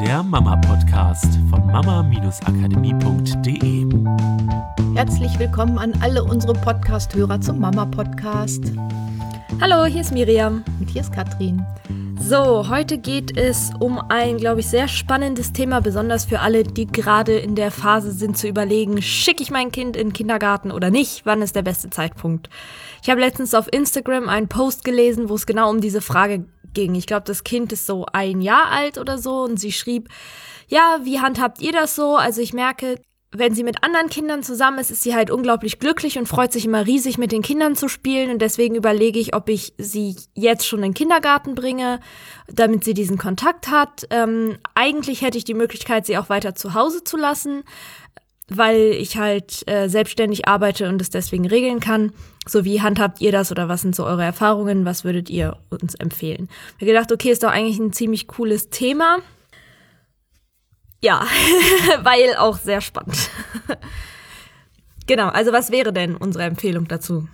der Mama-Podcast von mama-akademie.de. Herzlich willkommen an alle unsere Podcast-Hörer zum Mama-Podcast. Hallo, hier ist Miriam. Und hier ist Katrin. So, heute geht es um ein, glaube ich, sehr spannendes Thema, besonders für alle, die gerade in der Phase sind zu überlegen, schicke ich mein Kind in den Kindergarten oder nicht? Wann ist der beste Zeitpunkt? Ich habe letztens auf Instagram einen Post gelesen, wo es genau um diese Frage ging. Ich glaube, das Kind ist so ein Jahr alt oder so und sie schrieb, ja, wie handhabt ihr das so? Also ich merke, wenn sie mit anderen Kindern zusammen ist, ist sie halt unglaublich glücklich und freut sich immer riesig, mit den Kindern zu spielen. Und deswegen überlege ich, ob ich sie jetzt schon in den Kindergarten bringe, damit sie diesen Kontakt hat. Ähm, eigentlich hätte ich die Möglichkeit, sie auch weiter zu Hause zu lassen, weil ich halt äh, selbstständig arbeite und es deswegen regeln kann. So wie handhabt ihr das oder was sind so eure Erfahrungen? Was würdet ihr uns empfehlen? Ich habe gedacht, okay, ist doch eigentlich ein ziemlich cooles Thema. Ja, weil auch sehr spannend. genau, also was wäre denn unsere Empfehlung dazu?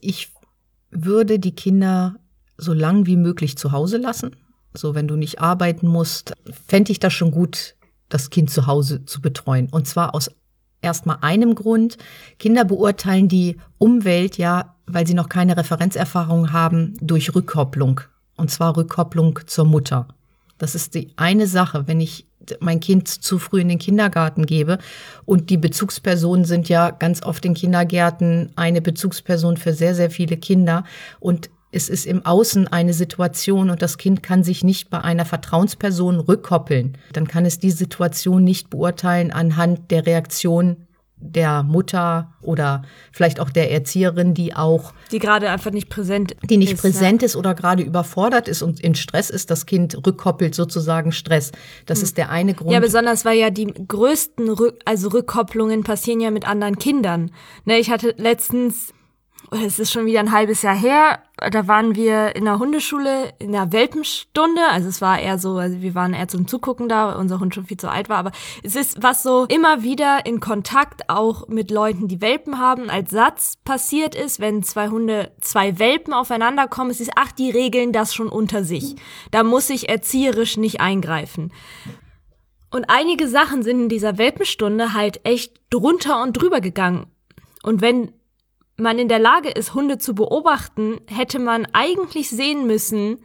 Ich würde die Kinder so lang wie möglich zu Hause lassen. So, wenn du nicht arbeiten musst, fände ich das schon gut, das Kind zu Hause zu betreuen. Und zwar aus erstmal einem Grund. Kinder beurteilen die Umwelt ja, weil sie noch keine Referenzerfahrung haben, durch Rückkopplung. Und zwar Rückkopplung zur Mutter. Das ist die eine Sache, wenn ich mein Kind zu früh in den Kindergarten gebe. Und die Bezugspersonen sind ja ganz oft in Kindergärten eine Bezugsperson für sehr, sehr viele Kinder. Und es ist im Außen eine Situation und das Kind kann sich nicht bei einer Vertrauensperson rückkoppeln. Dann kann es die Situation nicht beurteilen anhand der Reaktion der Mutter oder vielleicht auch der Erzieherin, die auch die gerade einfach nicht präsent die nicht ist, präsent ne? ist oder gerade überfordert ist und in Stress ist, das Kind rückkoppelt sozusagen Stress. Das hm. ist der eine Grund. Ja, besonders weil ja die größten Rück also Rückkopplungen passieren ja mit anderen Kindern. Ne, ich hatte letztens es ist schon wieder ein halbes Jahr her, da waren wir in der Hundeschule in der Welpenstunde. Also es war eher so, also wir waren eher zum Zugucken da, weil unser Hund schon viel zu alt war. Aber es ist was so immer wieder in Kontakt auch mit Leuten, die Welpen haben, als Satz passiert ist, wenn zwei Hunde, zwei Welpen aufeinander kommen. Es ist, ach, die regeln das schon unter sich. Da muss ich erzieherisch nicht eingreifen. Und einige Sachen sind in dieser Welpenstunde halt echt drunter und drüber gegangen. Und wenn man in der Lage ist, Hunde zu beobachten, hätte man eigentlich sehen müssen,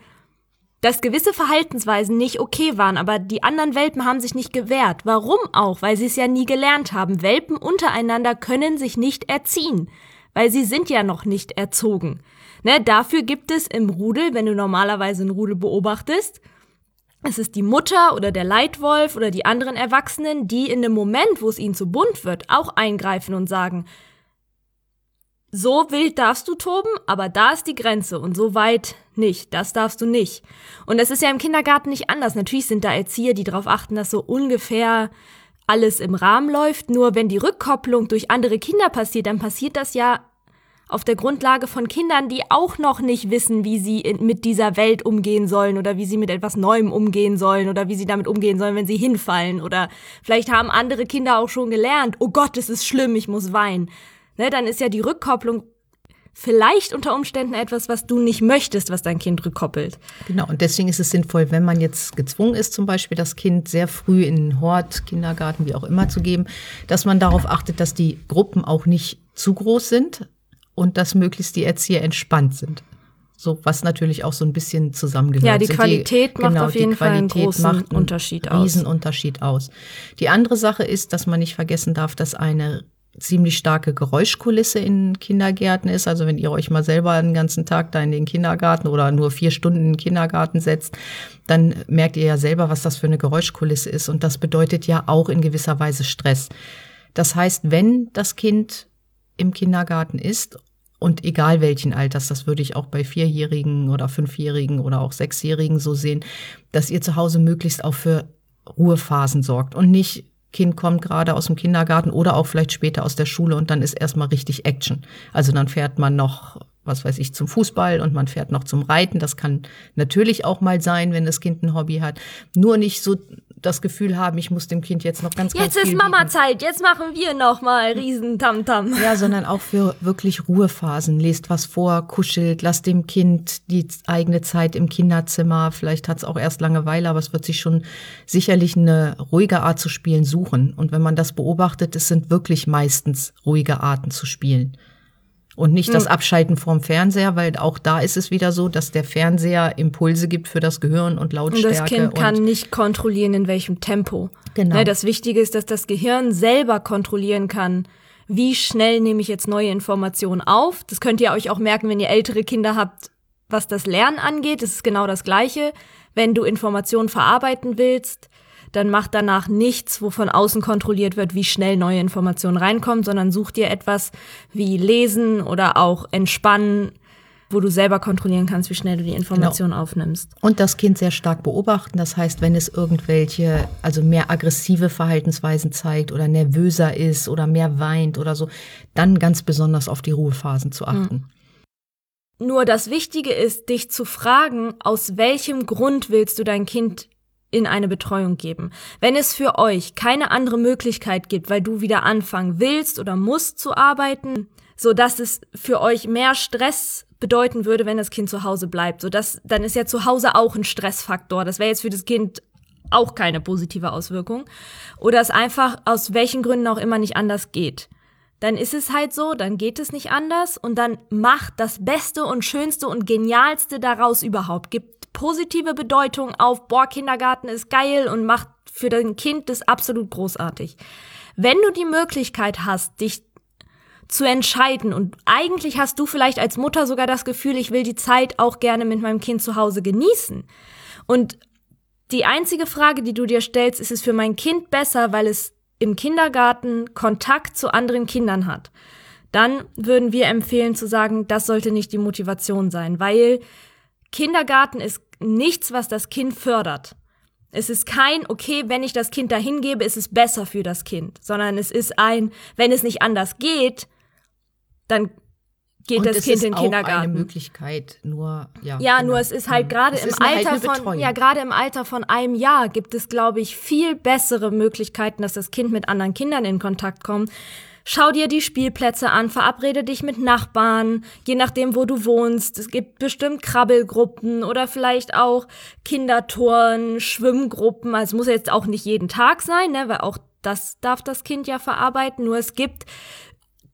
dass gewisse Verhaltensweisen nicht okay waren, aber die anderen Welpen haben sich nicht gewehrt. Warum auch? Weil sie es ja nie gelernt haben. Welpen untereinander können sich nicht erziehen, weil sie sind ja noch nicht erzogen. Ne, dafür gibt es im Rudel, wenn du normalerweise einen Rudel beobachtest, es ist die Mutter oder der Leitwolf oder die anderen Erwachsenen, die in dem Moment, wo es ihnen zu bunt wird, auch eingreifen und sagen, so wild darfst du toben, aber da ist die Grenze und so weit nicht. Das darfst du nicht. Und das ist ja im Kindergarten nicht anders. Natürlich sind da Erzieher, die darauf achten, dass so ungefähr alles im Rahmen läuft. Nur wenn die Rückkopplung durch andere Kinder passiert, dann passiert das ja auf der Grundlage von Kindern, die auch noch nicht wissen, wie sie in, mit dieser Welt umgehen sollen oder wie sie mit etwas Neuem umgehen sollen oder wie sie damit umgehen sollen, wenn sie hinfallen oder vielleicht haben andere Kinder auch schon gelernt, oh Gott, es ist schlimm, ich muss weinen ne, dann ist ja die Rückkopplung vielleicht unter Umständen etwas, was du nicht möchtest, was dein Kind rückkoppelt. Genau, und deswegen ist es sinnvoll, wenn man jetzt gezwungen ist, zum Beispiel das Kind sehr früh in den Hort, Kindergarten, wie auch immer zu geben, dass man darauf achtet, dass die Gruppen auch nicht zu groß sind und dass möglichst die Erzieher entspannt sind. So, was natürlich auch so ein bisschen zusammengehört. Ja, die Qualität die, macht genau, auf jeden Fall einen großen einen Unterschied aus. Riesenunterschied aus. Die andere Sache ist, dass man nicht vergessen darf, dass eine ziemlich starke Geräuschkulisse in Kindergärten ist. Also wenn ihr euch mal selber einen ganzen Tag da in den Kindergarten oder nur vier Stunden in den Kindergarten setzt, dann merkt ihr ja selber, was das für eine Geräuschkulisse ist. Und das bedeutet ja auch in gewisser Weise Stress. Das heißt, wenn das Kind im Kindergarten ist und egal welchen Alters, das würde ich auch bei Vierjährigen oder Fünfjährigen oder auch Sechsjährigen so sehen, dass ihr zu Hause möglichst auch für Ruhephasen sorgt und nicht Kind kommt gerade aus dem Kindergarten oder auch vielleicht später aus der Schule und dann ist erstmal richtig Action. Also dann fährt man noch, was weiß ich, zum Fußball und man fährt noch zum Reiten. Das kann natürlich auch mal sein, wenn das Kind ein Hobby hat. Nur nicht so das Gefühl haben, ich muss dem Kind jetzt noch ganz, ganz Jetzt ist Mama-Zeit, jetzt machen wir noch mal riesen Tamtam. Ja, sondern auch für wirklich Ruhephasen. Lest was vor, kuschelt, lasst dem Kind die eigene Zeit im Kinderzimmer. Vielleicht hat es auch erst Langeweile, aber es wird sich schon sicherlich eine ruhige Art zu spielen suchen. Und wenn man das beobachtet, es sind wirklich meistens ruhige Arten zu spielen. Und nicht das Abschalten vorm Fernseher, weil auch da ist es wieder so, dass der Fernseher Impulse gibt für das Gehirn und Und Lautstärke. das Kind kann nicht kontrollieren, in welchem Tempo. Genau. Ne, das Wichtige ist, dass das Gehirn selber kontrollieren kann, wie schnell nehme ich jetzt neue Informationen auf. Das könnt ihr euch auch merken, wenn ihr ältere Kinder habt, was das Lernen angeht. Das ist genau das Gleiche. Wenn du Informationen verarbeiten willst, dann mach danach nichts, wo von außen kontrolliert wird, wie schnell neue Informationen reinkommen, sondern such dir etwas wie Lesen oder auch Entspannen, wo du selber kontrollieren kannst, wie schnell du die Informationen aufnimmst. Und das Kind sehr stark beobachten. Das heißt, wenn es irgendwelche, also mehr aggressive Verhaltensweisen zeigt oder nervöser ist oder mehr weint oder so, dann ganz besonders auf die Ruhephasen zu achten. Nur das Wichtige ist, dich zu fragen, aus welchem Grund willst du dein Kind in eine Betreuung geben. Wenn es für euch keine andere Möglichkeit gibt, weil du wieder anfangen willst oder musst zu arbeiten, so dass es für euch mehr Stress bedeuten würde, wenn das Kind zu Hause bleibt, so dass dann ist ja zu Hause auch ein Stressfaktor. Das wäre jetzt für das Kind auch keine positive Auswirkung. Oder es einfach aus welchen Gründen auch immer nicht anders geht. Dann ist es halt so, dann geht es nicht anders und dann macht das Beste und Schönste und Genialste daraus überhaupt. Gibt positive Bedeutung auf, boah, Kindergarten ist geil und macht für dein Kind das absolut großartig. Wenn du die Möglichkeit hast, dich zu entscheiden und eigentlich hast du vielleicht als Mutter sogar das Gefühl, ich will die Zeit auch gerne mit meinem Kind zu Hause genießen. Und die einzige Frage, die du dir stellst, ist es für mein Kind besser, weil es im Kindergarten Kontakt zu anderen Kindern hat. Dann würden wir empfehlen zu sagen, das sollte nicht die Motivation sein, weil Kindergarten ist nichts, was das Kind fördert. Es ist kein, okay, wenn ich das Kind dahin gebe, ist es besser für das Kind, sondern es ist ein, wenn es nicht anders geht, dann geht Und das Kind ist in den auch Kindergarten. eine Möglichkeit, nur ja. Ja, genau. nur es ist halt Mhm. gerade im halt Alter eine von ja gerade im Alter von einem Jahr gibt es glaube ich viel bessere Möglichkeiten, dass das Kind mit anderen Kindern in Kontakt kommt. Schau dir die Spielplätze an, verabrede dich mit Nachbarn, je nachdem, wo du wohnst. Es gibt bestimmt Krabbelgruppen oder vielleicht auch Kindertouren, Schwimmgruppen. Also es muss jetzt auch nicht jeden Tag sein, ne, weil auch das darf das Kind ja verarbeiten. Nur es gibt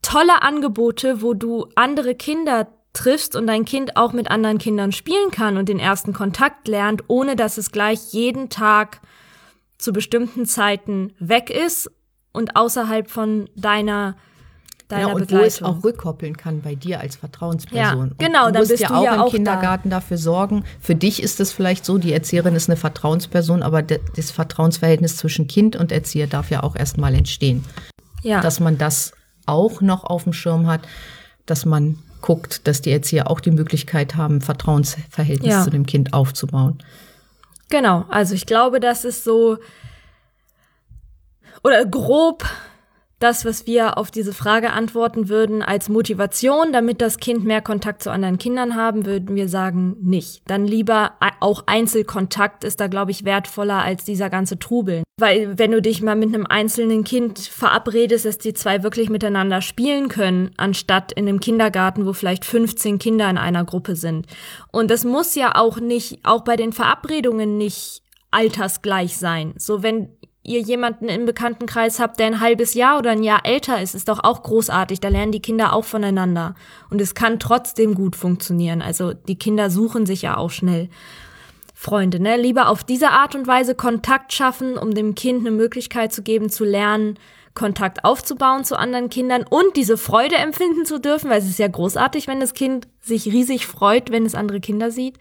tolle Angebote, wo du andere Kinder triffst und dein Kind auch mit anderen Kindern spielen kann und den ersten Kontakt lernt, ohne dass es gleich jeden Tag zu bestimmten Zeiten weg ist und außerhalb von deiner deiner ja, und Begleitung. wo es auch rückkoppeln kann bei dir als Vertrauensperson. Ja, genau, und du dann musst bist ja du auch ja im auch da. Kindergarten dafür sorgen. Für dich ist es vielleicht so, die Erzieherin ist eine Vertrauensperson, aber das Vertrauensverhältnis zwischen Kind und Erzieher darf ja auch erstmal entstehen. ja. Dass man das auch noch auf dem Schirm hat, dass man guckt, dass die Erzieher auch die Möglichkeit haben, Vertrauensverhältnis Ja. zu dem Kind aufzubauen. Genau, also ich glaube, das ist so oder grob das, was wir auf diese Frage antworten würden als Motivation, damit das Kind mehr Kontakt zu anderen Kindern haben, würden wir sagen, nicht. Dann lieber auch Einzelkontakt ist da, glaube ich, wertvoller als dieser ganze Trubel. Weil wenn du dich mal mit einem einzelnen Kind verabredest, dass die zwei wirklich miteinander spielen können, anstatt in einem Kindergarten, wo vielleicht 15 Kinder in einer Gruppe sind. Und das muss ja auch nicht, auch bei den Verabredungen nicht altersgleich sein. So wenn ihr jemanden im Bekanntenkreis habt, der ein halbes Jahr oder ein Jahr älter ist, ist doch auch großartig. Da lernen die Kinder auch voneinander. Und es kann trotzdem gut funktionieren. Also die Kinder suchen sich ja auch schnell Freunde. Ne? Lieber auf diese Art und Weise Kontakt schaffen, um dem Kind eine Möglichkeit zu geben, zu lernen, Kontakt aufzubauen zu anderen Kindern und diese Freude empfinden zu dürfen, weil es ist ja großartig, wenn das Kind sich riesig freut, wenn es andere Kinder sieht,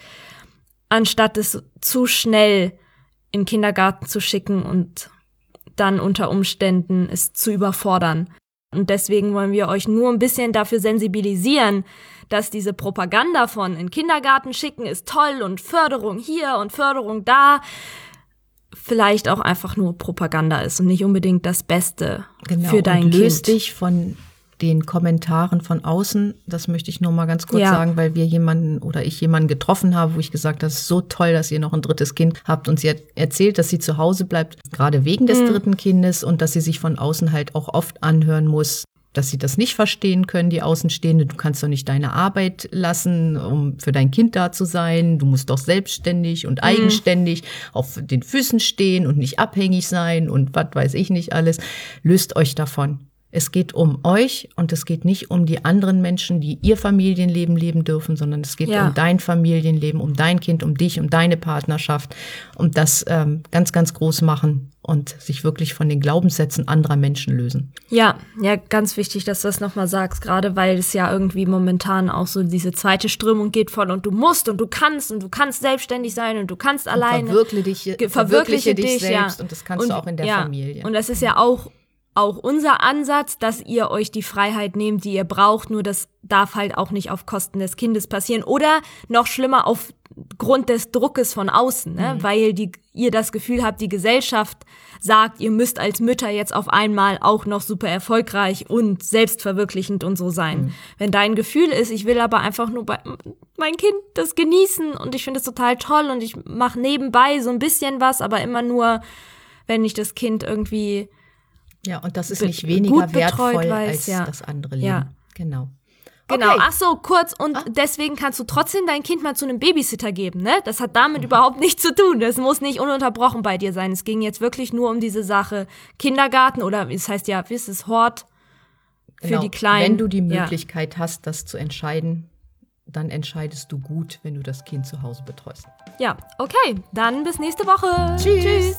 anstatt es zu schnell in den Kindergarten zu schicken und dann unter Umständen es zu überfordern. Und deswegen wollen wir euch nur ein bisschen dafür sensibilisieren, dass diese Propaganda von in den Kindergarten schicken ist toll und Förderung hier und Förderung da vielleicht auch einfach nur Propaganda ist und nicht unbedingt das Beste Genau. für dein und löst Kind. dich von den Kommentaren von außen, das möchte ich nur mal ganz kurz Ja. sagen, weil wir jemanden oder ich jemanden getroffen habe, wo ich gesagt habe, das ist so toll, dass ihr noch ein drittes Kind habt und sie hat erzählt, dass sie zu Hause bleibt, gerade wegen des dritten Kindes und dass sie sich von außen halt auch oft anhören muss, dass sie das nicht verstehen können, die Außenstehende. Du kannst doch nicht deine Arbeit lassen, um für dein Kind da zu sein. Du musst doch selbstständig und eigenständig auf den Füßen stehen und nicht abhängig sein und was weiß ich nicht alles. Löst euch davon. Es geht um euch und es geht nicht um die anderen Menschen, die ihr Familienleben leben dürfen, sondern es geht Ja. um dein Familienleben, um dein Kind, um dich, um deine Partnerschaft, um das ähm, ganz, ganz groß machen und sich wirklich von den Glaubenssätzen anderer Menschen lösen. Ja, ja, ganz wichtig, dass du das nochmal sagst, gerade weil es ja irgendwie momentan auch so diese zweite Strömung geht von und du musst und du kannst und du kannst selbstständig sein und du kannst alleine. Verwirkliche dich, Ge- verwirkliche dich, selbst ja. und das kannst du auch in der ja. Familie. Und das ist ja auch, auch unser Ansatz, dass ihr euch die Freiheit nehmt, die ihr braucht, nur das darf halt auch nicht auf Kosten des Kindes passieren oder noch schlimmer aufgrund des Druckes von außen, Mhm. ne? weil die, ihr das Gefühl habt, die Gesellschaft sagt, ihr müsst als Mütter jetzt auf einmal auch noch super erfolgreich und selbstverwirklichend und so sein. Mhm. Wenn dein Gefühl ist, ich will aber einfach nur bei mein Kind das genießen und ich finde es total toll und ich mache nebenbei so ein bisschen was, aber immer nur, wenn ich das Kind irgendwie ja, und das ist nicht weniger betreut wertvoll weiß, als ja. das andere Leben. Ja. Genau. Genau, Okay. ach so, kurz und deswegen kannst du trotzdem dein Kind mal zu einem Babysitter geben, ne? Das hat damit überhaupt nichts zu tun. Das muss nicht ununterbrochen bei dir sein. Es ging jetzt wirklich nur um diese Sache Kindergarten oder es heißt ja, wie ist es, Hort für Genau. die Kleinen. Wenn du die Ja. Möglichkeit hast, das zu entscheiden, dann entscheidest du gut, wenn du das Kind zu Hause betreust. Ja, okay, dann bis nächste Woche. Tschüss.